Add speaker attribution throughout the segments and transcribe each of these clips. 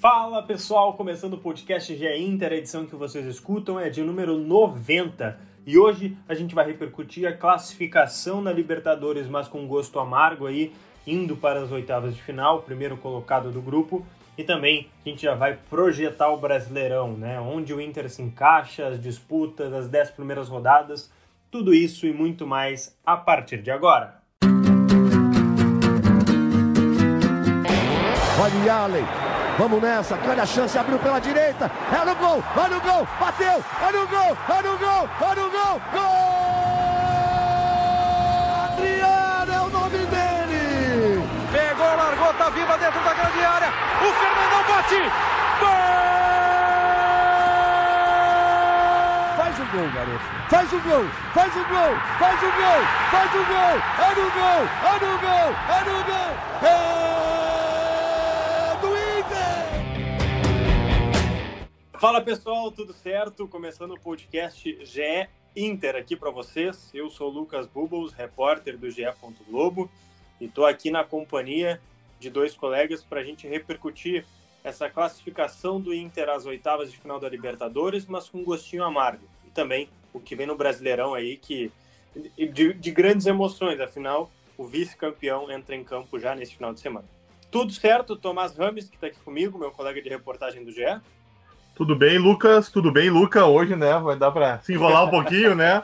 Speaker 1: Fala pessoal, começando o podcast GE Inter, a edição que vocês escutam é de número 90 e hoje a gente vai repercutir a classificação na Libertadores, mas com gosto amargo aí, indo para as oitavas de final, primeiro colocado do grupo e também a gente já vai projetar o Brasileirão, né? Onde o Inter se encaixa, as disputas, as 10 primeiras rodadas, tudo isso e muito mais a partir de agora.
Speaker 2: Olha Allen, Vamos nessa, grande a chance, abriu pela direita, é no gol, vai no gol, bateu, é no gol, é no gol, é no gol, gol! Adriano é o nome dele!
Speaker 3: Pegou, largou, tá viva dentro da grande área, o Fernandão bate, gol!
Speaker 2: Faz o gol, garoto. Faz o gol, faz o gol, faz o gol, faz o gol, é no gol, é no gol, é no gol, é...
Speaker 1: Fala pessoal, tudo certo? Começando o podcast GE Inter aqui para vocês. Eu sou Lucas Bubbles, repórter do GE. Globo, e estou aqui na companhia de dois colegas para a gente repercutir essa classificação do Inter às oitavas de final da Libertadores, mas com um gostinho amargo. E também o que vem no Brasileirão aí, que de, de grandes emoções, afinal, o vice-campeão entra em campo já nesse final de semana. Tudo certo, Tomás Rames, que está aqui comigo, meu colega de reportagem do GE.
Speaker 4: Tudo bem, Lucas? Tudo bem, Luca? Hoje, né? Vai dar para se enrolar um pouquinho, né?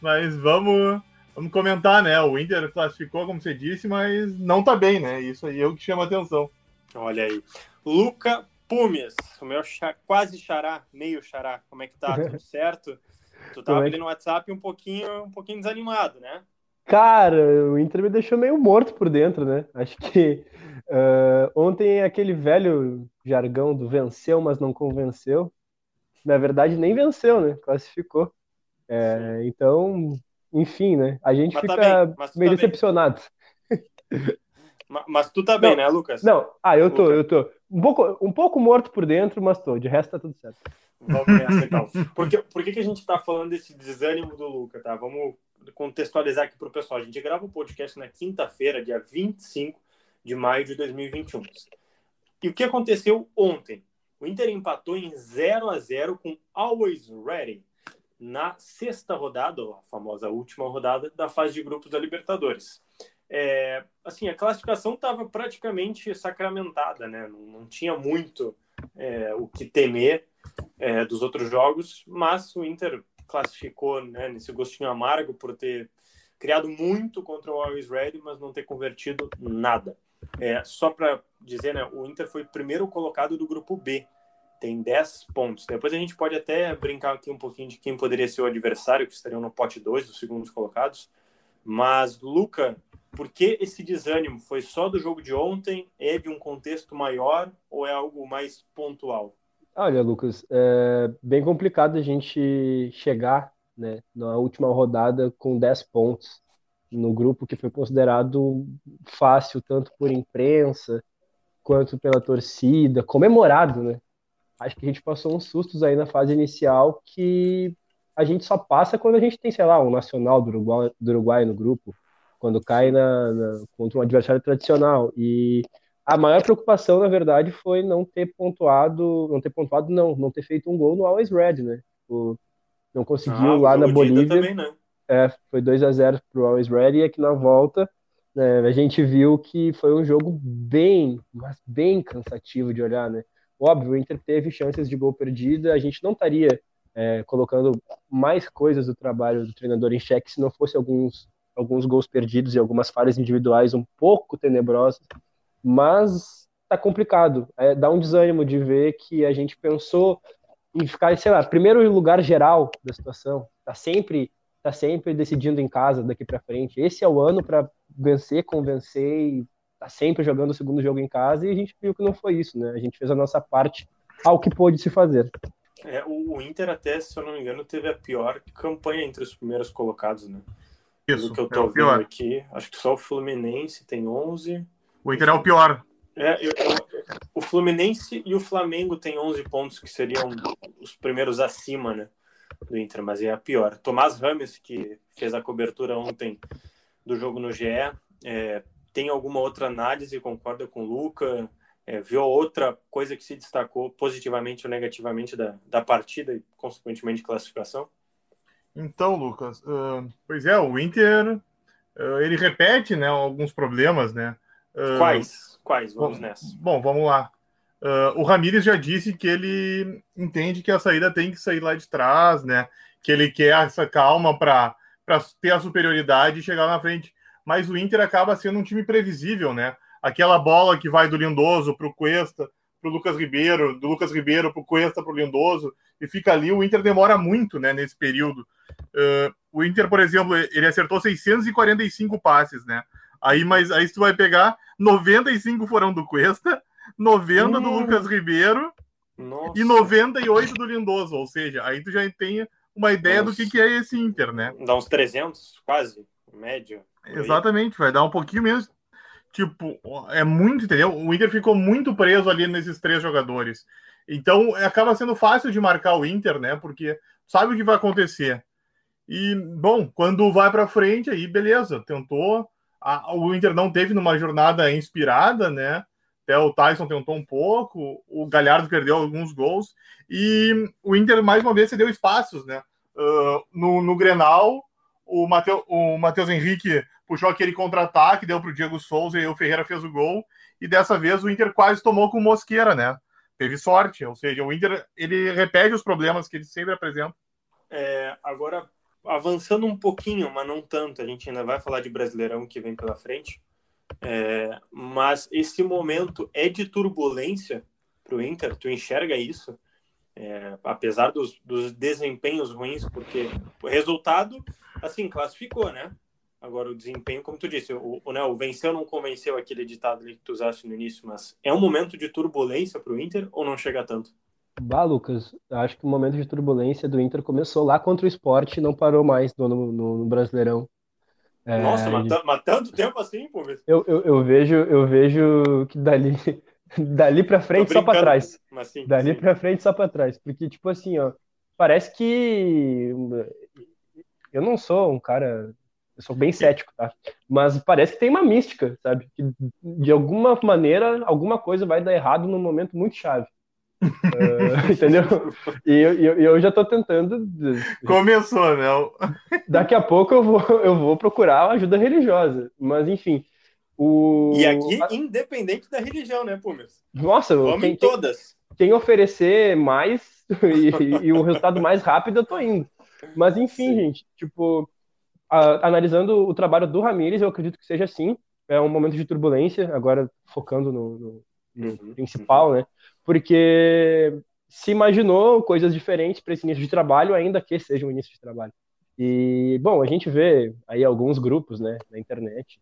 Speaker 4: Mas vamos, vamos comentar, né? O Inter classificou, como você disse, mas não tá bem, né? Isso aí é o que chama atenção.
Speaker 1: Olha aí. Luca Pumes, o meu quase xará, meio xará. Como é que tá? Tudo certo? Tu tava é ali no WhatsApp um pouquinho, um pouquinho desanimado, né?
Speaker 5: Cara, o Inter me deixou meio morto por dentro, né? Acho que uh, ontem aquele velho jargão do venceu, mas não convenceu. Na verdade, nem venceu, né? Classificou. É, então, enfim, né? A gente mas tá fica tá meio tá decepcionado.
Speaker 1: Mas, mas, tu tá bem, não, né, Lucas?
Speaker 5: Não, ah, eu tô, Lucas. eu tô. Um pouco, um pouco morto por dentro, mas tô. De resto tá tudo certo.
Speaker 1: Vamos nessa, então. Por que, por que, que a gente tá falando desse desânimo do Lucas, tá? Vamos contextualizar aqui pro pessoal. A gente grava o um podcast na quinta-feira, dia 25 de maio de 2021. E o que aconteceu ontem? O Inter empatou em 0 a 0 com Always Ready na sexta rodada, a famosa última rodada da fase de grupos da Libertadores. É, assim, a classificação estava praticamente sacramentada, né? Não, não tinha muito é, o que temer é, dos outros jogos, mas o Inter classificou né, nesse gostinho amargo por ter criado muito contra o Always Ready, mas não ter convertido nada. É, só para dizer, né, o Inter foi primeiro colocado do grupo B, tem 10 pontos. Depois a gente pode até brincar aqui um pouquinho de quem poderia ser o adversário, que estariam no pote 2 dos segundos colocados. Mas, Luca, por que esse desânimo? Foi só do jogo de ontem? É de um contexto maior ou é algo mais pontual?
Speaker 5: Olha, Lucas, é bem complicado a gente chegar né, na última rodada com 10 pontos no grupo que foi considerado fácil tanto por imprensa quanto pela torcida, comemorado, né? Acho que a gente passou uns sustos aí na fase inicial que a gente só passa quando a gente tem, sei lá, um nacional do Uruguai, do Uruguai no grupo, quando cai na, na, contra um adversário tradicional. E a maior preocupação, na verdade, foi não ter pontuado, não ter pontuado, não, não ter feito um gol no Always Red, né? O, não conseguiu ah, lá na Bolívia. Também, né? É, foi 2 a 0 para o Always Ready e aqui na volta né, a gente viu que foi um jogo bem, mas bem cansativo de olhar, né? Óbvio, o Inter teve chances de gol perdida, a gente não estaria é, colocando mais coisas do trabalho do treinador em xeque se não fosse alguns, alguns gols perdidos e algumas falhas individuais um pouco tenebrosas, mas tá complicado. É, dá um desânimo de ver que a gente pensou em ficar, sei lá, primeiro lugar geral da situação, tá sempre tá sempre decidindo em casa daqui para frente. Esse é o ano para vencer, convencer e tá sempre jogando o segundo jogo em casa e a gente viu que não foi isso, né? A gente fez a nossa parte ao que pôde se fazer.
Speaker 1: É, o Inter até, se eu não me engano, teve a pior campanha entre os primeiros colocados, né? Isso, que eu tô é vendo aqui, acho que só o Fluminense tem 11.
Speaker 4: O Inter é o pior.
Speaker 1: É, eu, eu, o Fluminense e o Flamengo têm 11 pontos, que seriam os primeiros acima, né? do Inter, mas é a pior. Tomás Rames, que fez a cobertura ontem do jogo no GE, é, tem alguma outra análise? Concorda com o Luca? É, viu outra coisa que se destacou positivamente ou negativamente da, da partida e, consequentemente, classificação?
Speaker 4: Então, Lucas, uh, pois é, o Inter uh, ele repete né, alguns problemas, né?
Speaker 1: Uh, Quais? Quais? Vamos
Speaker 4: bom,
Speaker 1: nessa.
Speaker 4: Bom, vamos lá. o Ramires já disse que ele entende que a saída tem que sair lá de trás, né? Que ele quer essa calma para ter a superioridade e chegar na frente. Mas o Inter acaba sendo um time previsível, né? aquela bola que vai do Lindoso para o Cuesta, para o Lucas Ribeiro, do Lucas Ribeiro para o Cuesta, para o Lindoso, e fica ali. O Inter demora muito né, nesse período. Uh, o Inter, por exemplo, ele acertou 645 passes, né? Aí, mas aí tu vai pegar 95 foram do Cuesta, 90 hum. do Lucas Ribeiro Nossa. e 98 do Lindoso, ou seja, aí tu já tem uma ideia Nossa. do que, que é esse Inter, né?
Speaker 1: Dá uns 300, quase, médio.
Speaker 4: Exatamente, vai dar um pouquinho menos. Tipo, é muito, entendeu? O Inter ficou muito preso ali nesses três jogadores. Então, acaba sendo fácil de marcar o Inter, né? Porque sabe o que vai acontecer. E, bom, quando vai para frente, aí beleza, tentou. A, o Inter não teve numa jornada inspirada, né? Até o Tyson tentou um pouco, o Galhardo perdeu alguns gols. E o Inter, mais uma vez, cedeu espaços, né? Uh, no, no Grenal, o Matheus o Mateus Henrique puxou aquele contra-ataque, deu para o Diego Souza e o Ferreira fez o gol. E dessa vez o Inter quase tomou com Mosqueira, né? Teve sorte, ou seja, o Inter ele repete os problemas que ele sempre apresenta.
Speaker 1: É, agora, avançando um pouquinho, mas não tanto, a gente ainda vai falar de Brasileirão que vem pela frente. É, mas esse momento é de turbulência para o Inter, tu enxerga isso? É, apesar dos, dos desempenhos ruins, porque o resultado, assim, classificou, né? Agora, o desempenho, como tu disse, o, o, né, o venceu não convenceu aquele ditado que tu usaste no início, mas é um momento de turbulência para o Inter ou não chega tanto?
Speaker 5: Bah, Lucas, acho que o momento de turbulência do Inter começou lá contra o esporte e não parou mais no, no, no Brasileirão.
Speaker 1: É, Nossa, mas, mas, tanto tempo assim, pô?
Speaker 5: Eu, eu, eu, vejo, eu vejo que dali, dali para frente só para trás. Sim, dali para frente só para trás. Porque, tipo assim, ó, parece que eu não sou um cara eu sou bem cético, tá? Mas parece que tem uma mística, sabe? Que de alguma maneira, alguma coisa vai dar errado num momento muito chave. Uh, entendeu? E eu, eu, eu, já tô tentando.
Speaker 4: Começou, né?
Speaker 5: Daqui a pouco eu vou, eu vou procurar ajuda religiosa. Mas, enfim. O...
Speaker 1: E aqui, independente da religião, né, Pumas?
Speaker 5: Nossa,
Speaker 1: Vamos quem, todas.
Speaker 5: Quem, oferecer mais e, e, o resultado mais rápido, eu tô indo. Mas, enfim, Sim. gente, tipo, a, analisando o trabalho do Ramires, eu acredito que seja assim. É um momento de turbulência, agora focando no, no, no uhum, principal, uhum. né? Porque se imaginou coisas diferentes para esse início de trabalho, ainda que seja um início de trabalho. E, bom, a gente vê aí alguns grupos, né, na internet,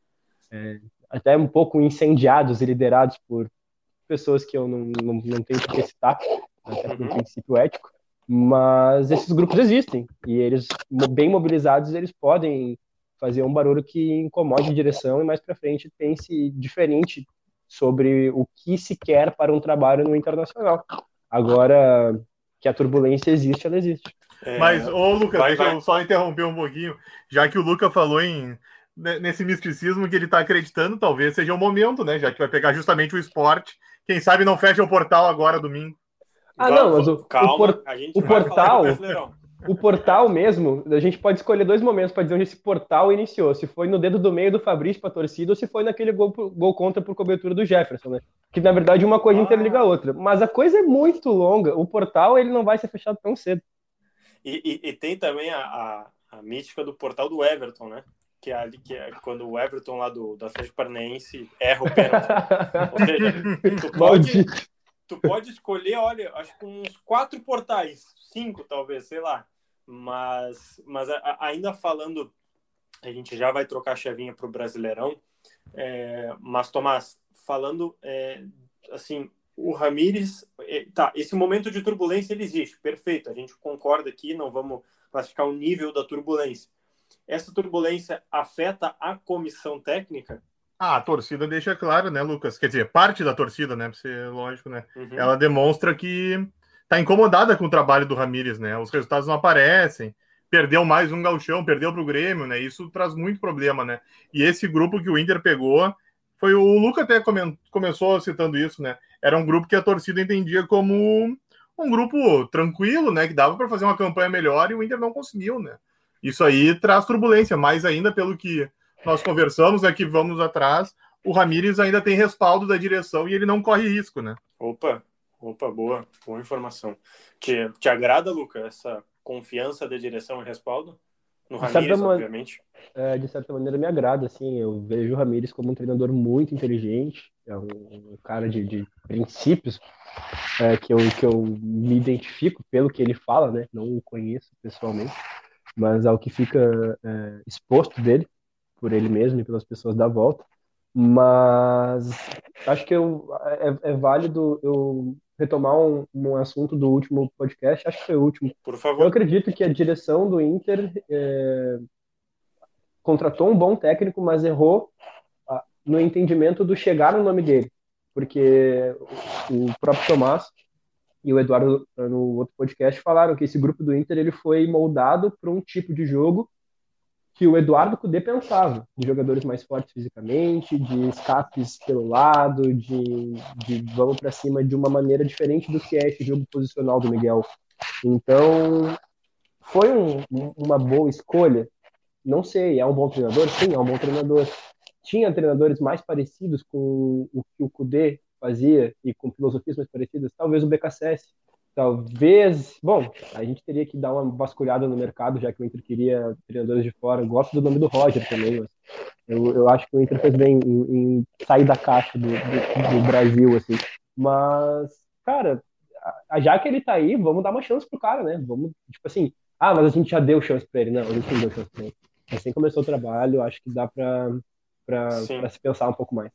Speaker 5: é, até um pouco incendiados e liderados por pessoas que eu não, não, não tenho que citar, até por um princípio ético, mas esses grupos existem e eles, bem mobilizados, eles podem fazer um barulho que incomode a direção e mais para frente pense diferente sobre o que se quer para um trabalho no internacional. Agora que a turbulência existe, ela existe.
Speaker 4: É, Mas, ô Lucas, vai, deixa vai. eu só interromper um pouquinho, já que o Lucas falou em nesse misticismo que ele está acreditando, talvez seja o momento, né? Já que vai pegar justamente o esporte. Quem sabe não fecha o portal agora, domingo.
Speaker 5: Ah, não, mas o, Calma, o, por, o portal. O portal mesmo, a gente pode escolher dois momentos para dizer onde esse portal iniciou. Se foi no dedo do meio do Fabrício para a torcida ou se foi naquele gol, gol contra por cobertura do Jefferson, né? Que na verdade uma coisa ah. interliga a outra. Mas a coisa é muito longa. O portal ele não vai ser fechado tão cedo.
Speaker 1: E, e, e tem também a, a, a, mística do portal do Everton, né? Que é ali que é quando o Everton lá do, do Atlético Paranaense erra o pênalti. Ou seja, tu pode, tu pode escolher, olha, acho que uns quatro portais, cinco talvez, sei lá. Mas, mas a, ainda falando, a gente já vai trocar a chavinha para o Brasileirão. É, mas, Tomás, falando é, assim, o Ramires, é, tá, esse momento de turbulência ele existe, perfeito, a gente concorda aqui, não vamos classificar o nível da turbulência. Essa turbulência afeta a comissão técnica?
Speaker 4: Ah, a torcida deixa claro, né, Lucas? Quer dizer, parte da torcida, né? Pra ser lógico, né? Uhum. Ela demonstra que tá incomodada com o trabalho do Ramires, né? Os resultados não aparecem. Perdeu mais um galchão, perdeu para o Grêmio, né? Isso traz muito problema, né? E esse grupo que o Inter pegou foi o Lucas até come... começou citando isso, né? era um grupo que a torcida entendia como um grupo tranquilo, né? Que dava para fazer uma campanha melhor e o Inter não conseguiu, né? Isso aí traz turbulência, mais ainda pelo que nós conversamos, né? Que vamos atrás, o Ramires ainda tem respaldo da direção e ele não corre risco, né?
Speaker 1: Opa, opa, boa, boa informação. Te, te agrada, Luca, essa confiança da direção e respaldo? No Ramires, obviamente.
Speaker 5: É, de certa maneira me agrada, assim, eu vejo o Ramires como um treinador muito inteligente, é um, um cara de, de princípios, é, que, eu, que eu me identifico pelo que ele fala, né? Não o conheço pessoalmente, mas ao que fica é, exposto dele, por ele mesmo e pelas pessoas da volta. Mas acho que eu, é, é válido eu retomar um, um, assunto do último podcast, acho que foi o último.
Speaker 1: Por favor.
Speaker 5: Eu acredito que a direção do Inter é, contratou um bom técnico, mas errou no entendimento do chegar no nome dele porque o próprio Tomás e o Eduardo no outro podcast falaram que esse grupo do Inter ele foi moldado para um tipo de jogo que o Eduardo Cudê pensava, de jogadores mais fortes fisicamente, de escapes pelo lado, de, de vamos para cima de uma maneira diferente do que é esse jogo posicional do Miguel. Então, foi um, uma boa escolha? Não sei, é um bom treinador? Sim, é um bom treinador tinha treinadores mais parecidos com o que o Kudê fazia e com filosofias mais parecidas, talvez o BKSS, talvez, bom, a gente teria que dar uma vasculhada no mercado, já que o Inter queria treinadores de fora, eu gosto do nome do Roger também, mas eu, eu acho que o Inter fez bem em, em sair da caixa do, do, do, Brasil, assim, mas, cara, já que ele tá aí, vamos dar uma chance pro cara, né, vamos, tipo assim, ah, mas a gente já deu chance pra ele, não, a gente não deu chance pra ele, assim começou o trabalho, acho que dá pra para se pensar um pouco mais.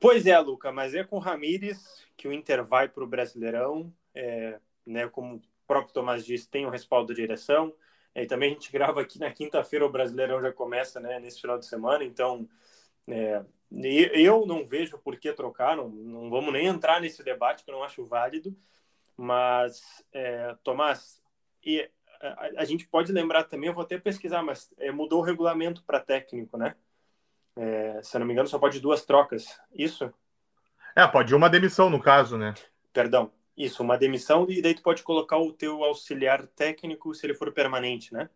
Speaker 1: Pois é, Luca, mas é com o Ramires que o Inter vai para o Brasileirão, é, né, como o próprio Tomás disse, tem o respaldo da direção, e também a gente grava aqui na quinta-feira, o Brasileirão já começa né, nesse final de semana, então é, eu não vejo por que trocar, não, não vamos nem entrar nesse debate que eu não acho válido, mas, é, Tomás, e a, a, gente pode lembrar também, eu vou até pesquisar, mas é, mudou o regulamento para técnico, né? É, se eu não me engano, só pode duas trocas. Isso?
Speaker 4: É, pode uma demissão, no caso, né?
Speaker 1: Perdão. Isso, uma demissão e daí tu pode colocar o teu auxiliar técnico se ele for permanente, né?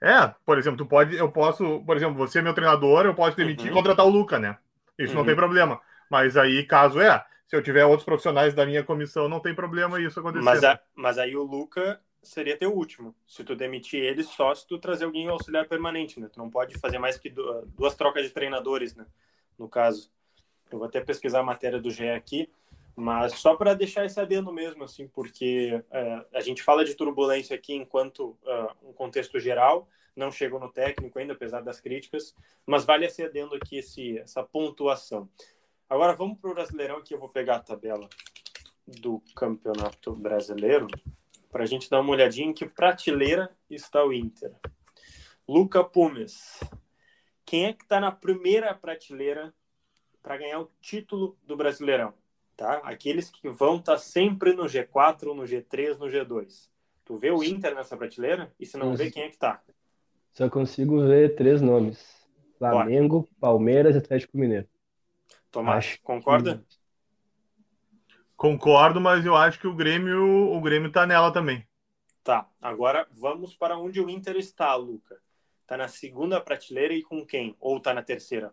Speaker 4: É, por exemplo, tu pode, eu posso, por exemplo, você é meu treinador, eu posso demitir uhum. e contratar o Luca, né? Isso uhum. não tem problema. Mas aí, caso é, se eu tiver outros profissionais da minha comissão, não tem problema isso acontecer.
Speaker 1: Mas, a, mas aí o Luca seria teu último. Se tu demitir ele, só se tu trazer alguém auxiliar permanente, né? Tu não pode fazer mais que duas trocas de treinadores, né? No caso. Eu vou até pesquisar a matéria do GE aqui, mas só para deixar esse adendo mesmo, assim, porque é, a gente fala de turbulência aqui enquanto uh, um contexto geral, não chegou no técnico ainda, apesar das críticas, mas vale esse adendo aqui, esse, essa pontuação. Agora vamos para o Brasileirão, que eu vou pegar a tabela do Campeonato Brasileiro para a gente dar uma olhadinha em que prateleira está o Inter. Luca Pumes. Quem é que está na primeira prateleira para ganhar o título do Brasileirão? Tá? Aqueles que vão estar tá sempre no G4, no G3, no G2. Tu vê o Inter nessa prateleira? E se não vê, quem é que tá?
Speaker 5: Só consigo ver três nomes. Flamengo, Bora. Palmeiras e Atlético Mineiro.
Speaker 1: Tomás, concorda? Que...
Speaker 4: Concordo, mas eu acho que o Grêmio, o Grêmio tá nela também.
Speaker 1: Tá. Agora vamos para onde o Inter está, Luca. Tá na segunda prateleira e com quem? Ou tá na terceira?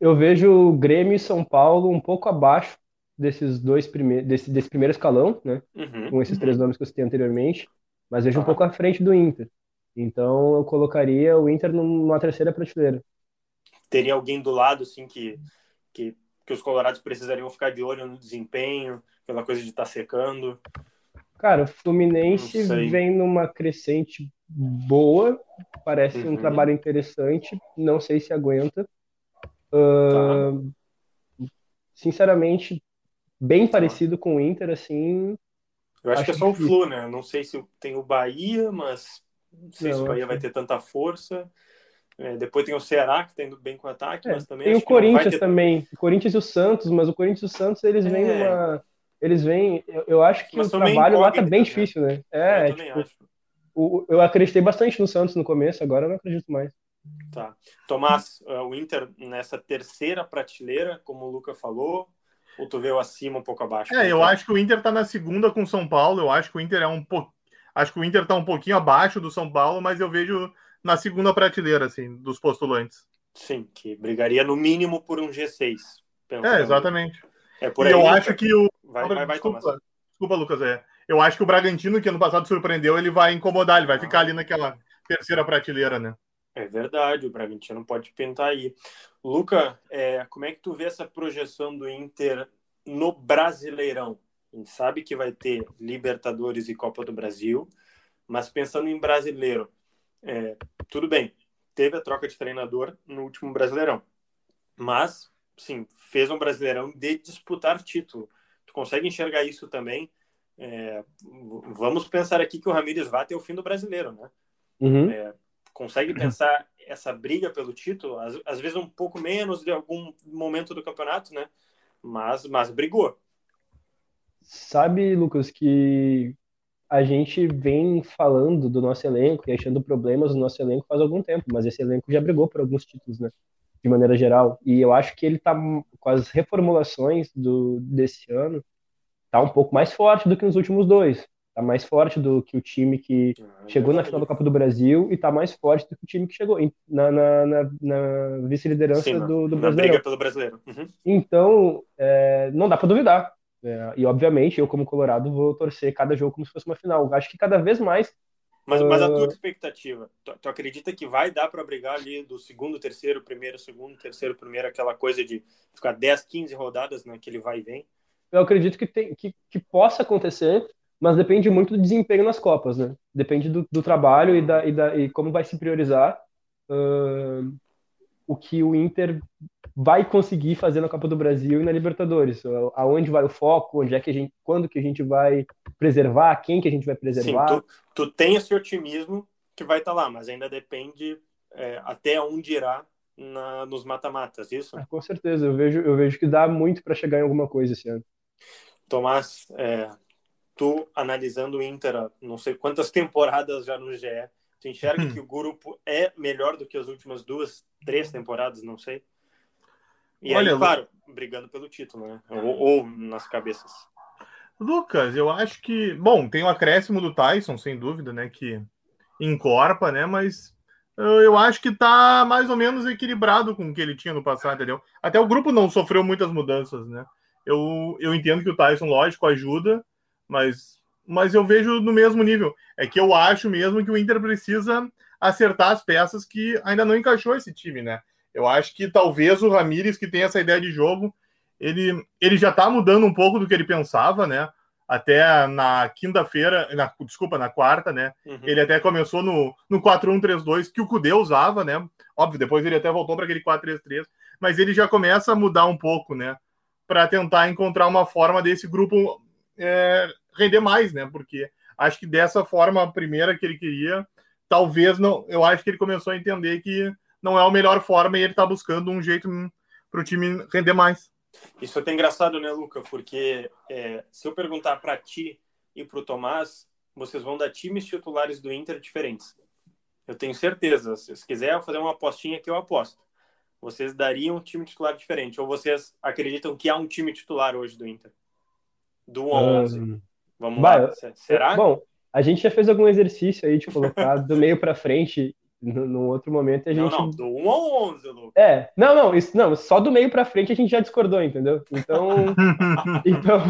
Speaker 5: Eu vejo o Grêmio e São Paulo um pouco abaixo desses dois primeiros, desse, desse primeiro escalão, né? Uhum, com esses uhum. três nomes que eu citei anteriormente, mas vejo tá. um pouco à frente do Inter. Então eu colocaria o Inter numa terceira prateleira.
Speaker 1: Teria alguém do lado, assim, que, que, que os colorados precisariam ficar de olho no desempenho, pela coisa de estar tá secando?
Speaker 5: Cara, o Fluminense vem numa crescente boa, parece uhum. um trabalho interessante, não sei se aguenta. Uh, tá. Sinceramente, bem parecido com o Inter, assim.
Speaker 1: Eu acho, acho que é só o Flu, né? Não sei se tem o Bahia, mas não sei não, se o Bahia vai ter tanta força. É, depois tem o Ceará, que tá indo bem com o ataque, é, mas também.
Speaker 5: Tem o Corinthians ter... também. O Corinthians e o Santos, mas o Corinthians e o Santos, eles é. vêm numa eles vêm. Eu, eu acho que Mas o trabalho lá tá bem né? difícil, né? É, eu tipo, o, eu acreditei bastante no Santos no começo, agora eu não acredito mais.
Speaker 1: Tá. Tomás, uh, o Inter nessa terceira prateleira, como o Luca falou, Ou tu vê o acima um pouco abaixo?
Speaker 4: É, eu acho que o Inter tá na segunda com o São Paulo. Eu acho que o Inter é um pouco. Acho que o Inter tá um pouquinho abaixo do São Paulo, mas eu vejo na segunda prateleira, assim, dos postulantes.
Speaker 1: Sim, que brigaria no mínimo por um G6.
Speaker 4: É, exatamente.
Speaker 1: É por
Speaker 4: e
Speaker 1: aí,
Speaker 4: eu
Speaker 1: né?
Speaker 4: acho que o.
Speaker 1: Vai, vai, vai,
Speaker 4: desculpa, desculpa, Lucas. É. Eu acho que o Bragantino, que ano passado surpreendeu, ele vai incomodar, ele vai ficar ali naquela terceira prateleira, né?
Speaker 1: É verdade, o Bragantino pode pintar aí. Luca, é, como é que tu vê essa projeção do Inter no Brasileirão? A gente sabe que vai ter Libertadores e Copa do Brasil, mas pensando em brasileiro, é, tudo bem, teve a troca de treinador no último Brasileirão, mas, sim, fez um Brasileirão de disputar título. Tu consegue enxergar isso também? É, vamos pensar aqui que o Ramires Vata é o fim do brasileiro, né?
Speaker 5: Uhum.
Speaker 1: É, consegue pensar essa briga pelo título, às, às, vezes um pouco menos de algum momento do campeonato, né? Mas, mas brigou.
Speaker 5: Sabe, Lucas, que a gente vem falando do nosso elenco e achando problemas no nosso elenco faz algum tempo, mas esse elenco já brigou por alguns títulos, né? De maneira geral. E eu acho que ele tá com as reformulações do, desse ano, tá um pouco mais forte do que nos últimos dois. Tá mais forte do que o time que
Speaker 1: Ah,
Speaker 5: chegou na final da Copa do Brasil e tá mais forte do que o time que chegou na, na, na, na vice-liderança do, do
Speaker 1: na
Speaker 5: Brasileirão.
Speaker 1: briga pelo brasileiro. Uhum.
Speaker 5: Então, é, não dá para duvidar. É, e, obviamente, eu, como Colorado, vou torcer cada jogo como se fosse uma final. Acho que cada vez mais.
Speaker 1: Mas, mas a
Speaker 5: Ah.
Speaker 1: tua expectativa, tu, tu acredita que vai dar para brigar ali do segundo, terceiro, primeiro, segundo, terceiro, primeiro, aquela coisa de ficar 10, 15 rodadas naquele vai e vem?
Speaker 5: Eu acredito que, tem, que, que possa acontecer, mas depende muito do desempenho nas Copas, né? Depende do, do trabalho e, da, e, da, e como vai se priorizar ah, o que o Inter vai conseguir fazer na Copa do Brasil e na Libertadores. Aonde vai o foco, onde é que a gente, quando que a gente vai preservar, quem que a gente vai
Speaker 1: Sim,
Speaker 5: preservar.
Speaker 1: tu, tu tem esse otimismo que vai estar lá, mas ainda depende é, até onde irá na, nos mata-matas, isso?
Speaker 5: Ah, com certeza, eu vejo, eu vejo que dá muito para chegar em alguma coisa esse ano.
Speaker 1: Tomás, é, tu analisando o Inter, não sei quantas temporadas já no GE, tu enxerga que o grupo é melhor do que as últimas duas, três temporadas, não sei? E
Speaker 4: Olha,
Speaker 1: aí, claro, brigando pelo título, né? Ou, ou nas cabeças.
Speaker 4: Lucas, eu acho que. Bom, tem o acréscimo do Tyson, sem dúvida, né? Que encorpa, né? Mas eu, eu acho que tá mais ou menos equilibrado com o que ele tinha no passado, entendeu? Até o grupo não sofreu muitas mudanças, né? Eu, eu entendo que o Tyson, lógico, ajuda, mas, mas eu vejo no mesmo nível. É que eu acho mesmo que o Inter precisa acertar as peças que ainda não encaixou esse time, né? Eu acho que talvez o Ramires, que tem essa ideia de jogo, ele, ele já tá mudando um pouco do que ele pensava, né? Até na quinta-feira, na, desculpa, na quarta, né?
Speaker 1: Uhum.
Speaker 4: Ele até começou no, no 4-1-3-2, que o Cudê usava, né? Óbvio, depois ele até voltou para aquele 4-3-3, mas ele já começa a mudar um pouco, né? Para tentar encontrar uma forma desse grupo é, render mais, né? Porque acho que dessa forma, a primeira que ele queria, talvez não. Eu acho que ele começou a entender que não é a melhor forma e ele está buscando um jeito para o time render mais.
Speaker 1: Isso é até engraçado, né, Luca? Porque é, se eu perguntar para ti e para o Tomás, vocês vão dar times titulares do Inter diferentes. Eu tenho certeza. Se quiserem fazer uma apostinha que eu aposto. Vocês dariam um time titular diferente? Ou vocês acreditam que há um time titular hoje do Inter? Do 1 a 11.
Speaker 5: Hum,
Speaker 1: Vamos
Speaker 5: vai,
Speaker 1: lá. Será?
Speaker 5: Bom, a gente já fez algum exercício aí de colocar do meio para frente. No, no outro momento a
Speaker 1: Não,
Speaker 5: gente.
Speaker 1: não. Do 1 a 11, Luca.
Speaker 5: É, não, não, isso, não, só do meio para frente a gente já discordou, entendeu? Então, então,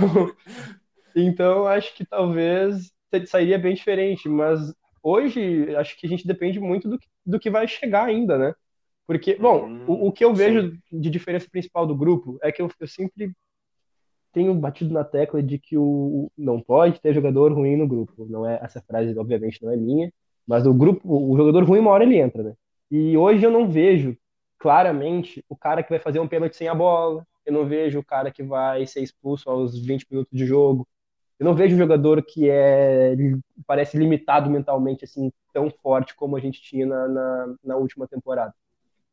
Speaker 5: então acho que talvez sairia bem diferente, mas hoje acho que a gente depende muito do que, do que vai chegar ainda, né? Porque, bom,
Speaker 1: Hum,
Speaker 5: o, o que eu vejo
Speaker 1: sim.
Speaker 5: de diferença principal do grupo é que eu, eu sempre tenho batido na tecla de que o não pode ter jogador ruim no grupo. Não é essa frase, obviamente, não é minha, mas o grupo, o jogador ruim uma hora ele entra, né? E hoje eu não vejo claramente o cara que vai fazer um pênalti sem a bola. Eu não vejo o cara que vai ser expulso aos 20 minutos de jogo. Eu não vejo um jogador que é parece limitado mentalmente assim tão forte como a gente tinha na, na, na última temporada.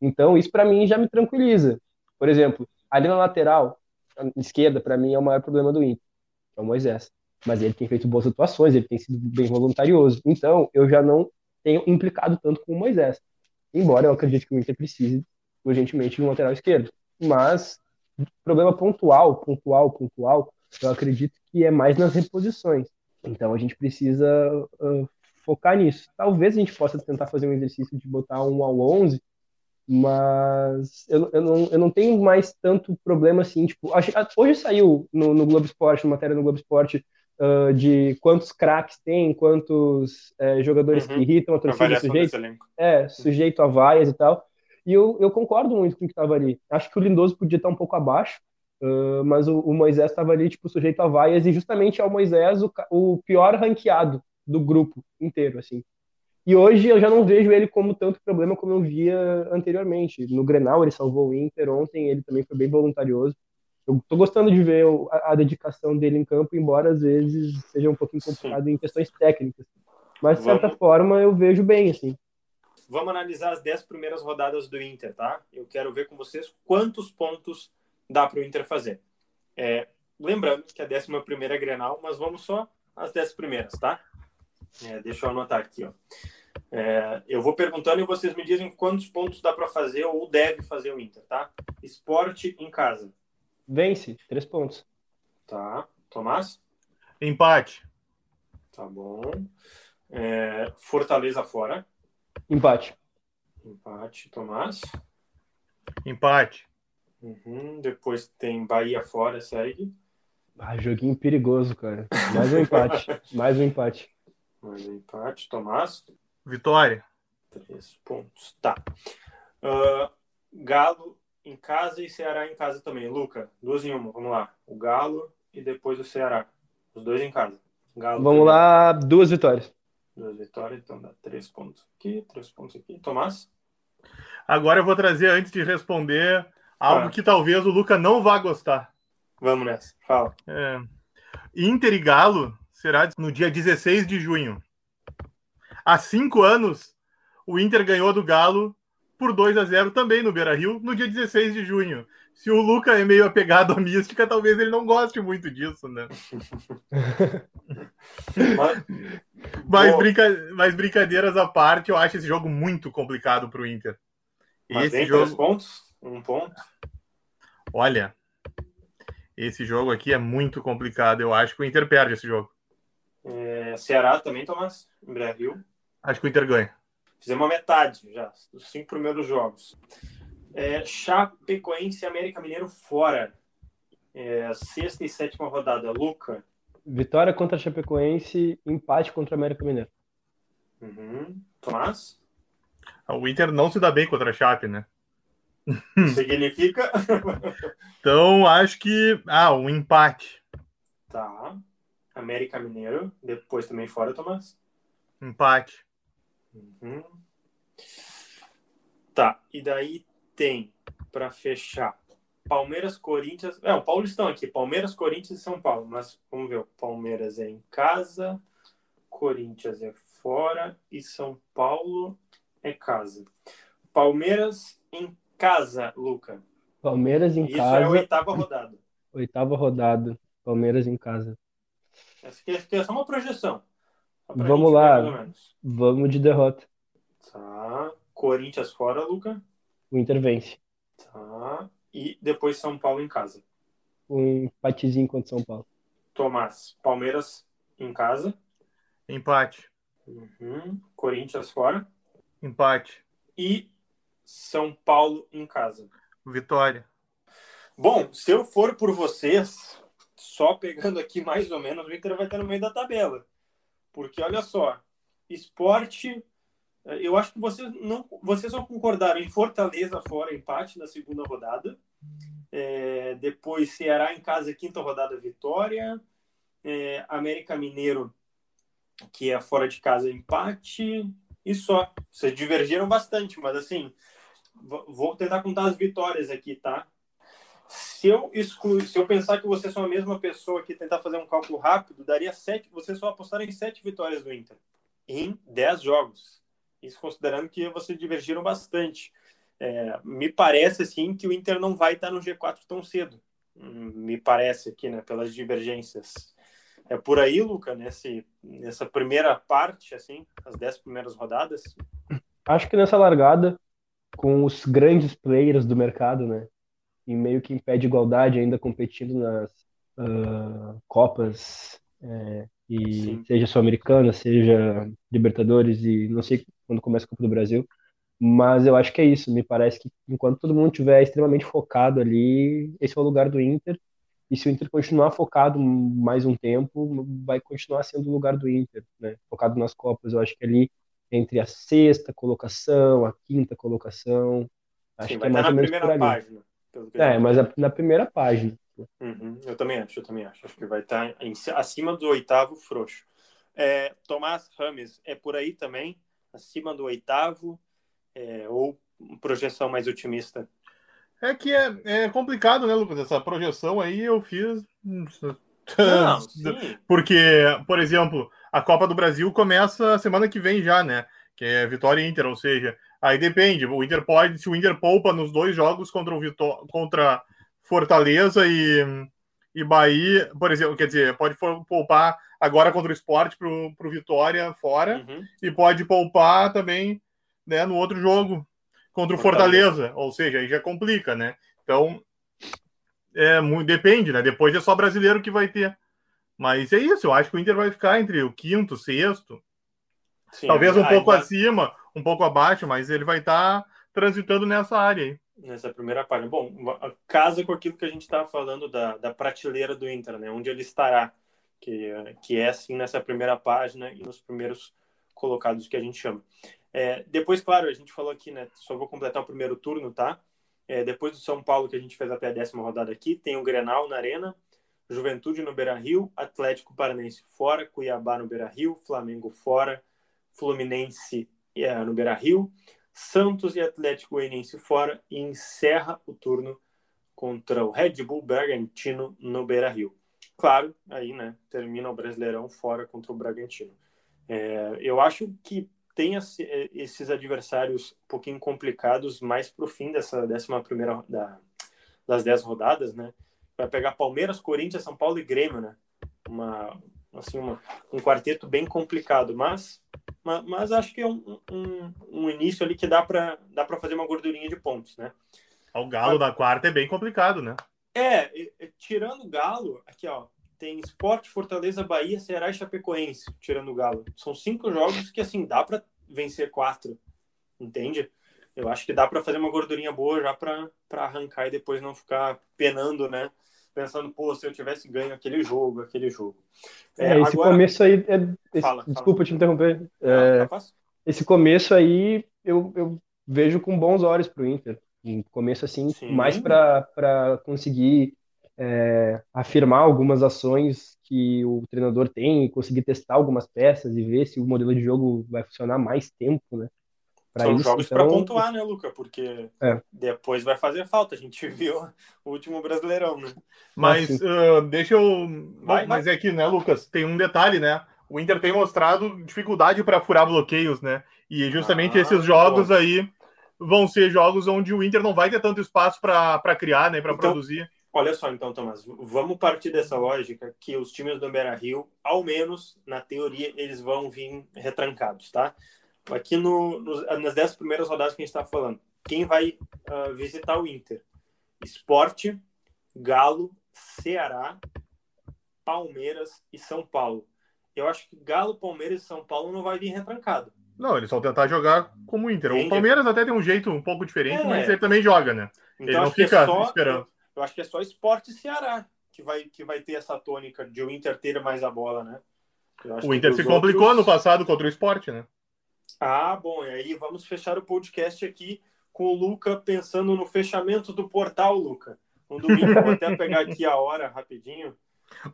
Speaker 5: Então isso para mim já me tranquiliza. Por exemplo, ali na lateral esquerda para mim é o maior problema do Inter, é o Moisés. Mas ele tem feito boas atuações, ele tem sido bem voluntarioso. Então eu já não tenho implicado tanto com o Moisés. Embora eu acredite que o Inter precise urgentemente de um lateral esquerdo. Mas problema pontual, pontual, pontual, eu acredito que é mais nas reposições. Então a gente precisa uh, focar nisso. Talvez a gente possa tentar fazer um exercício de botar um ao 11, mas eu, eu, não, eu não tenho mais tanto problema assim. Tipo, hoje saiu no, no Globo Esporte, matéria no Globo Esporte, uh, de quantos craques tem, quantos uh, jogadores uhum. que irritam a torcida sujeito, é, sujeito a vaias e tal. E eu, eu concordo muito com o que estava ali. Acho que o Lindoso podia estar um pouco abaixo, uh, mas o, o Moisés estava ali, tipo, sujeito a vaias, e justamente é o Moisés o, o pior ranqueado do grupo inteiro, assim. E hoje eu já não vejo ele como tanto problema como eu via anteriormente. No Grenal ele salvou o Inter, ontem ele também foi bem voluntarioso. Eu tô gostando de ver a, a dedicação dele em campo, embora às vezes seja um pouquinho complicado Sim. em questões técnicas. Mas de certa Vamos... forma eu vejo bem, assim.
Speaker 1: Vamos analisar as 10 primeiras rodadas do Inter, tá? Eu quero ver com vocês quantos pontos dá para o Inter fazer. É, lembrando que a 11 primeira é Grenal, mas vamos só as 10 primeiras, tá? É, deixa eu anotar aqui, ó. É, eu vou perguntando e vocês me dizem quantos pontos dá para fazer ou deve fazer o Inter, tá? Esporte em casa.
Speaker 5: Vence, três pontos.
Speaker 1: Tá. Tomás?
Speaker 4: Empate.
Speaker 1: Tá bom. É, Fortaleza fora.
Speaker 5: Empate.
Speaker 1: Empate, Tomás.
Speaker 4: Empate.
Speaker 1: Uhum. Depois tem Bahia fora, segue.
Speaker 5: Ah, joguinho perigoso, cara. Mais um empate. Mais um empate.
Speaker 1: Mais um empate, Tomás.
Speaker 4: Vitória.
Speaker 1: Três pontos. Tá. Uh, Galo em casa e Ceará em casa também. Luca, duas em uma. Vamos lá. O Galo e depois o Ceará. Os dois em casa.
Speaker 5: Galo Vamos também. lá, duas vitórias.
Speaker 1: Duas vitórias, então dá três pontos aqui, três pontos aqui. Tomás?
Speaker 4: Agora eu vou trazer, antes de responder, algo ah. que talvez o Luca não vá gostar.
Speaker 1: Vamos nessa, fala.
Speaker 4: É. Inter e Galo será no dia 16 de junho. Há cinco anos, o Inter ganhou do Galo por 2 a 0 também no Beira Rio, no dia 16 de junho. Se o Luca é meio apegado à mística, talvez ele não goste muito disso, né? mas, mas, brinca... mas, brincadeiras à parte, eu acho esse jogo muito complicado para o Inter.
Speaker 1: Mas esse jogo... três pontos? Um ponto?
Speaker 4: Olha, esse jogo aqui é muito complicado. Eu acho que o Inter perde esse jogo.
Speaker 1: É, Ceará também, Tomás? Em Rio?
Speaker 4: Acho que o Inter ganha.
Speaker 1: Fizemos a metade já, dos cinco primeiros jogos. É, Chapecoense e América Mineiro fora. É, sexta e sétima rodada. Luca.
Speaker 5: Vitória contra Chapecoense, empate contra América Mineiro.
Speaker 1: Uhum. Tomás?
Speaker 4: O Inter não se dá bem contra a Chape, né?
Speaker 1: Significa?
Speaker 4: então, acho que. Ah, um empate.
Speaker 1: Tá. América Mineiro. Depois também fora, Tomás?
Speaker 4: Empate.
Speaker 1: Uhum. Tá, e daí tem, para fechar, Palmeiras, Corinthians. É, o Paulistão aqui, Palmeiras, Corinthians e São Paulo. Mas vamos ver, o Palmeiras é em casa, Corinthians é fora e São Paulo é casa. Palmeiras em casa, Luca.
Speaker 5: Palmeiras em
Speaker 1: Isso
Speaker 5: casa. Isso
Speaker 1: é a oitava rodada.
Speaker 5: Oitava rodada. Palmeiras em casa.
Speaker 1: Essa aqui é só uma projeção.
Speaker 5: Vamos lá. Vamos de derrota.
Speaker 1: Tá. Corinthians fora, Luca.
Speaker 5: O Inter vence.
Speaker 1: Tá. E depois São Paulo em casa.
Speaker 5: Um empatezinho contra São Paulo.
Speaker 1: Tomás, Palmeiras em casa.
Speaker 4: Empate.
Speaker 1: Uhum. Corinthians fora.
Speaker 4: Empate.
Speaker 1: E São Paulo em casa.
Speaker 4: Vitória.
Speaker 1: Bom, se eu for por vocês, só pegando aqui mais ou menos, o Inter vai estar no meio da tabela. Porque olha só, esporte, eh, eu acho que vocês não, vocês vão concordar em Fortaleza fora empate na segunda rodada, é, depois Ceará em casa quinta rodada vitória, é, América Mineiro que é fora de casa empate e só. Vocês divergiram bastante, mas assim vou tentar contar as vitórias aqui, tá? Se eu excluir, se eu pensar que vocês são a mesma pessoa que tentar fazer um cálculo rápido, daria sete, vocês só apostaram em sete vitórias do Inter em dez jogos. Isso considerando que vocês divergiram bastante. É, me parece assim que o Inter não vai estar no G4 tão cedo. Hum, me parece aqui, né, pelas divergências. É por aí, Luca, nesse, nessa primeira parte, assim, as dez primeiras rodadas?
Speaker 5: Acho que nessa largada, com os grandes players do mercado, né? Em meio que em pé de igualdade, ainda competindo nas uh, Copas, é, e
Speaker 1: Sim.
Speaker 5: seja Sul-Americana, seja Libertadores, e não sei quando começa a Copa do Brasil, mas eu acho que é isso. Me parece que enquanto todo mundo estiver extremamente focado ali, esse é o lugar do Inter. E se o Inter continuar focado mais um tempo, vai continuar sendo o lugar do Inter, né? Focado nas Copas. Eu acho que ali entre a sexta colocação, a quinta colocação, acho
Speaker 1: Sim,
Speaker 5: que é mais ou menos por ali.
Speaker 1: página. Pelo que eu
Speaker 5: É, mas a- na primeira página.
Speaker 1: Uhum, eu também acho, eu também acho. Acho que vai estar em- acima do oitavo frouxo. É, Tomás Rames é por aí também, acima do oitavo, é, ou projeção mais otimista?
Speaker 4: É que é, é complicado, né, Lucas? Essa projeção aí eu fiz.
Speaker 1: Não.
Speaker 4: Porque, por exemplo, a Copa do Brasil começa semana que vem já, né? Que é Vitória e Inter, ou seja, aí depende. O Inter pode, se o Inter poupa nos dois jogos contra o Vitó contra Fortaleza e, e Bahia, por exemplo, quer dizer, pode poupar agora contra o esporte pro, pro Vitória fora
Speaker 1: Uhum.
Speaker 4: e pode poupar também né, no outro jogo contra o
Speaker 1: Fortaleza.
Speaker 4: Fortaleza. Ou seja, aí já complica, né? Então, é, muito, depende, né? Depois é só brasileiro que vai ter. Mas é isso, eu acho que o Inter vai ficar entre o quinto, sexto,
Speaker 1: Sim,
Speaker 4: talvez um
Speaker 1: ainda
Speaker 4: pouco acima, um pouco abaixo, mas ele vai estar transitando nessa área aí.
Speaker 1: Nessa primeira página. Bom, casa com aquilo que a gente estava falando da, da prateleira do Inter, né? Onde ele estará, que, que é assim nessa primeira página e nos primeiros colocados que a gente chama. É, depois, claro, a gente falou aqui, né? Só vou completar o primeiro turno, tá? É, depois do São Paulo, que a gente fez até a décima rodada aqui, tem o Grenal na Arena, Juventude no Beira Rio, Atlético Paranense fora, Cuiabá no Beira Rio, Flamengo fora, Fluminense é, no Beira Rio, Santos e Atlético Goianiense fora e encerra o turno contra o Red Bull Bragantino no Beira Rio. Claro, aí, né, termina o Brasileirão fora contra o Bragantino. É, eu acho que tem esse, esses adversários um pouquinho complicados mais pro fim dessa décima primeira da, das dez rodadas, né? Vai pegar Palmeiras, Corinthians, São Paulo e Grêmio, né? Uma, assim, uma, um quarteto bem complicado, mas, mas, mas acho que é um, um, um início ali que dá para dá para fazer uma gordurinha de pontos, né?
Speaker 4: O Galo da quarta é bem complicado, né?
Speaker 1: É, tirando o Galo, aqui ó, tem Sport, Fortaleza, Bahia, Ceará e Chapecoense, tirando o Galo. São cinco jogos que assim dá para vencer quatro, entende? Eu acho que dá para fazer uma gordurinha boa já para arrancar e depois não ficar penando, né? Pensando, pô, se eu tivesse ganho aquele jogo, aquele jogo.
Speaker 5: É, esse começo aí. é- esse-
Speaker 1: Fala, fala.
Speaker 5: desculpa te interromper.
Speaker 1: Não,
Speaker 5: É,
Speaker 1: capaz?
Speaker 5: esse começo aí eu, eu vejo com bons olhos pro Inter. Um começo assim,
Speaker 1: Sim.
Speaker 5: mais para conseguir é, afirmar algumas ações que o treinador tem, e conseguir testar algumas peças e ver se o modelo de jogo vai funcionar mais tempo, né?
Speaker 1: São
Speaker 5: isso,
Speaker 1: jogos para
Speaker 5: então,
Speaker 1: pontuar, né, Luca? Porque
Speaker 5: É.
Speaker 1: depois vai fazer falta. A gente viu o último Brasileirão, né?
Speaker 4: Mas ah, deixa eu.
Speaker 1: Vai,
Speaker 4: Mas é que, né, Lucas, tem um detalhe, né? O Inter tem mostrado dificuldade para furar bloqueios, né? E justamente
Speaker 1: Ah,
Speaker 4: esses jogos aí vão ser jogos onde o Inter não vai ter tanto espaço para criar, né? Para
Speaker 1: Então,
Speaker 4: produzir.
Speaker 1: Olha só, então, Tomás, vamos partir dessa lógica que os times do Beira Rio, ao menos na teoria, eles vão vir retrancados, tá? Aqui no, nos- nas dez primeiras rodadas que a gente está falando, quem vai ah, visitar o Inter? Esporte, Galo, Ceará, Palmeiras e São Paulo. Eu acho que Galo, Palmeiras e São Paulo não vai vir retrancado.
Speaker 4: Não, eles vão tentar jogar como o Inter. O Palmeiras até tem um jeito um pouco diferente,
Speaker 1: É.
Speaker 4: mas ele também joga, né? Ele não
Speaker 1: é
Speaker 4: fica
Speaker 1: só-
Speaker 4: esperando.
Speaker 1: Eu acho que é só Esporte e Ceará que vai, que vai ter essa tônica de o Inter ter mais a bola, né?
Speaker 4: O Inter se complicou
Speaker 1: outros-
Speaker 4: no passado contra o esporte, né?
Speaker 1: Ah, bom, e aí vamos fechar o podcast aqui com o Luca pensando no fechamento do portal, Luca. No domingo, vou até pegar aqui a hora rapidinho.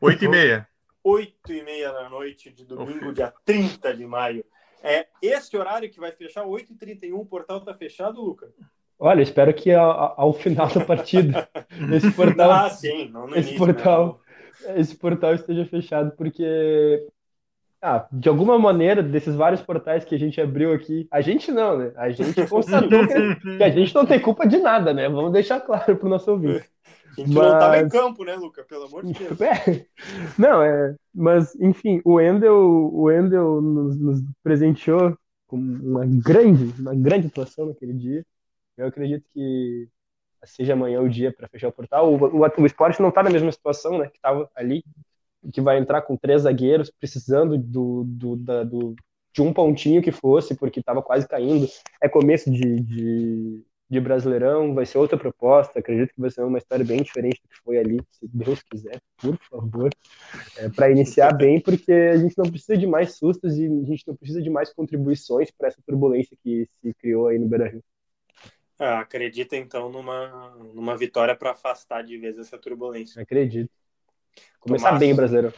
Speaker 4: 8 e meia.
Speaker 1: Oito e meia da noite de domingo, dia 30 de maio. É esse horário que vai fechar, 8h31, o portal tá fechado, Luca?
Speaker 5: olha, espero que ao, ao final da partida esse portal
Speaker 1: Ah, sim, não no
Speaker 5: esse
Speaker 1: início,
Speaker 5: portal-
Speaker 1: né?
Speaker 5: esse portal esteja fechado, porque, ah, de alguma maneira, desses vários portais que a gente abriu aqui, a gente não, né? A gente constatou que, a gente não tem culpa de nada, né? Vamos deixar claro pro nosso ouvinte.
Speaker 1: A gente não tava em
Speaker 5: Mas-
Speaker 1: campo, né, Luca? Pelo amor de Deus.
Speaker 5: É, não, é, mas, enfim, o Wendel, o Wendel nos, nos presenteou com uma grande, uma grande atuação naquele dia. Eu acredito que seja amanhã o dia para fechar o portal. O, o, o esporte não está na mesma situação, né? Que estava ali, que vai entrar com três zagueiros, precisando do, do, da, do de um pontinho que fosse, porque estava quase caindo. É começo de, de, de, Brasileirão, vai ser outra proposta. Acredito que vai ser uma história bem diferente do que foi ali, se Deus quiser, por favor, é, para iniciar bem, porque a gente não precisa de mais sustos e a gente não precisa de mais contribuições para essa turbulência que se criou aí no Beira-Rio.
Speaker 1: Ah, acredita então numa, numa vitória para afastar de vez essa turbulência.
Speaker 5: Acredito. Começar Tomás, bem, brasileiro.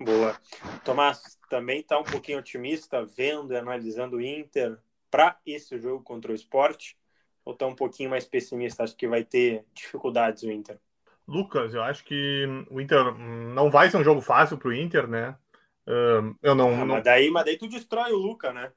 Speaker 1: Boa. Tomás, também está um pouquinho otimista vendo e analisando o Inter para esse jogo contra o esporte? Ou está um pouquinho mais pessimista? Acho que vai ter dificuldades o Inter.
Speaker 4: Lucas, eu acho que o Inter não vai ser um jogo fácil para o Inter, né? Eu não, ah, não...
Speaker 1: Mas, daí, mas daí tu destrói o Luca, né?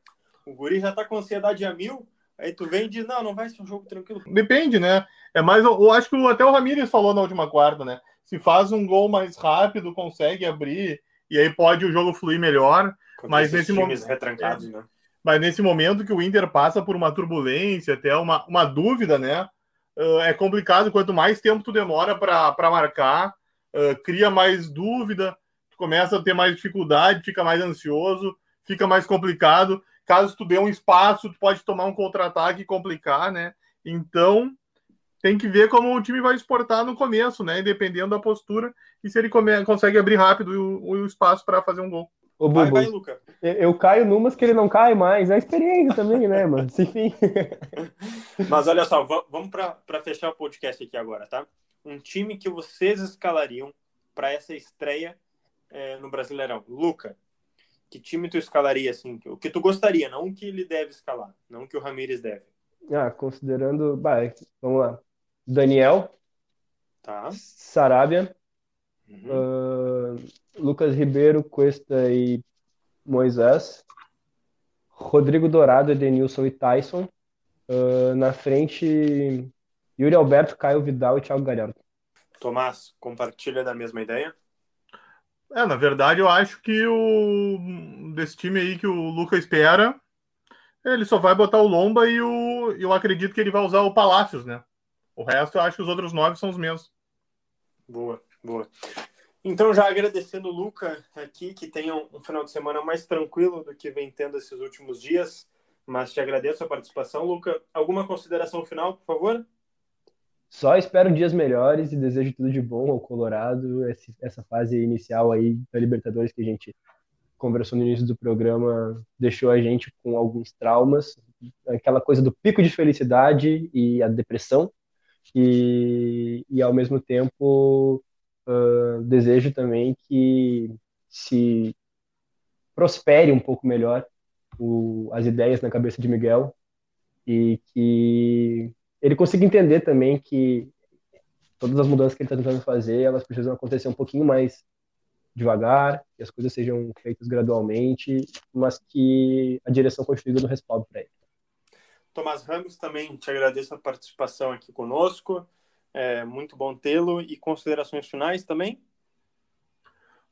Speaker 1: O Guri já tá com ansiedade a mil, aí tu vem e diz, não, não vai ser um jogo tranquilo.
Speaker 4: Depende, né? É mais, eu, eu acho que até o Ramires falou na última quarta, né? Se faz um gol mais rápido, consegue abrir e aí pode o jogo fluir melhor. mas nesse momento.
Speaker 1: Retrancados, né?
Speaker 4: Mas nesse momento que o Inter passa por uma turbulência, até uma, uma dúvida, né? Uh, é complicado. Quanto mais tempo tu demora para marcar, uh, cria mais dúvida, tu começa a ter mais dificuldade, fica mais ansioso, fica mais complicado. Caso tu dê um espaço, tu pode tomar um contra-ataque e complicar, né? Então, tem que ver como o time vai exportar no começo, né? Dependendo da postura e se ele come, consegue abrir rápido o, o espaço para fazer um gol.
Speaker 5: Ô, vai, vai, Luca. Eu caio numas que ele não cai mais. É experiência também, né, mano? Enfim.
Speaker 1: Mas olha só, vamos para fechar o podcast aqui agora, tá? Um time que vocês escalariam para essa estreia é, no Brasileirão. Luca, que time tu escalaria assim? O que tu gostaria, não o que ele deve escalar, não o que o Ramires deve.
Speaker 5: Ah, considerando. Bah, vamos lá. Daniel,
Speaker 1: tá.
Speaker 5: Sarabia, uhum. uh, Lucas Ribeiro, Cuesta e Moisés, Rodrigo Dourado, Edenilson e Tyson. Uh, na frente, Yuri Alberto, Caio Vidal e Thiago Galhardo.
Speaker 1: Tomás, compartilha da mesma ideia?
Speaker 4: É, na verdade, eu acho que o desse time aí que o Lucas espera, ele só vai botar o Lomba e o, eu acredito que ele vai usar o Palácios, né? O resto, eu acho que os outros nove são os mesmos.
Speaker 1: Boa, boa. Então, já agradecendo o Luca aqui, que tenha um final de semana mais tranquilo do que vem tendo esses últimos dias. Mas te agradeço a participação, Luca. Alguma consideração final, por favor?
Speaker 5: Só espero dias melhores e desejo tudo de bom ao Colorado. Essa fase inicial aí da Libertadores que a gente conversou no início do programa deixou a gente com alguns traumas. Aquela coisa do pico de felicidade e a depressão e, e ao mesmo tempo uh, desejo também que se prospere um pouco melhor o, as ideias na cabeça de Miguel e que ele consiga entender também que todas as mudanças que ele está tentando fazer elas precisam acontecer um pouquinho mais devagar, que as coisas sejam feitas gradualmente, mas que a direção continue dando respaldo para ele.
Speaker 1: Tomás Ramos, também te agradeço a participação aqui conosco. É muito bom tê-lo. E considerações finais também?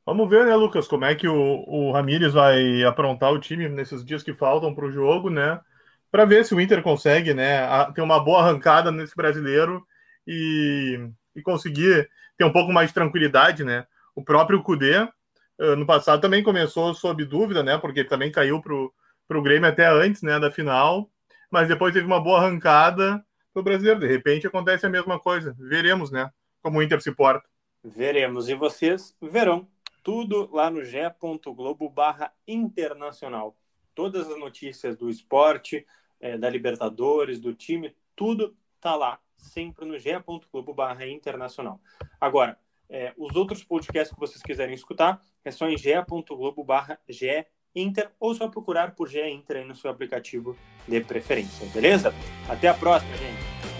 Speaker 4: Vamos ver, né, Lucas, como é que o, o Ramires vai aprontar o time nesses dias que faltam para o jogo, né? Para ver se o Inter consegue, né, ter uma boa arrancada nesse brasileiro e, e conseguir ter um pouco mais de tranquilidade, né? O próprio Cudê, no passado, também começou sob dúvida, né? Porque também caiu para o Grêmio até antes, né, da final mas depois teve uma boa arrancada do brasileiro. De repente acontece a mesma coisa. Veremos, né? Como o Inter se porta.
Speaker 1: Veremos. E vocês verão tudo lá no ge.globo barra internacional. Todas as notícias do esporte, é, da Libertadores, do time, tudo tá lá, sempre no ge.globo barra internacional. Agora, é, os outros podcasts que vocês quiserem escutar, é só em ge.globo barra Inter ou só procurar por GE Inter aí no seu aplicativo de preferência, beleza? Até a próxima, gente!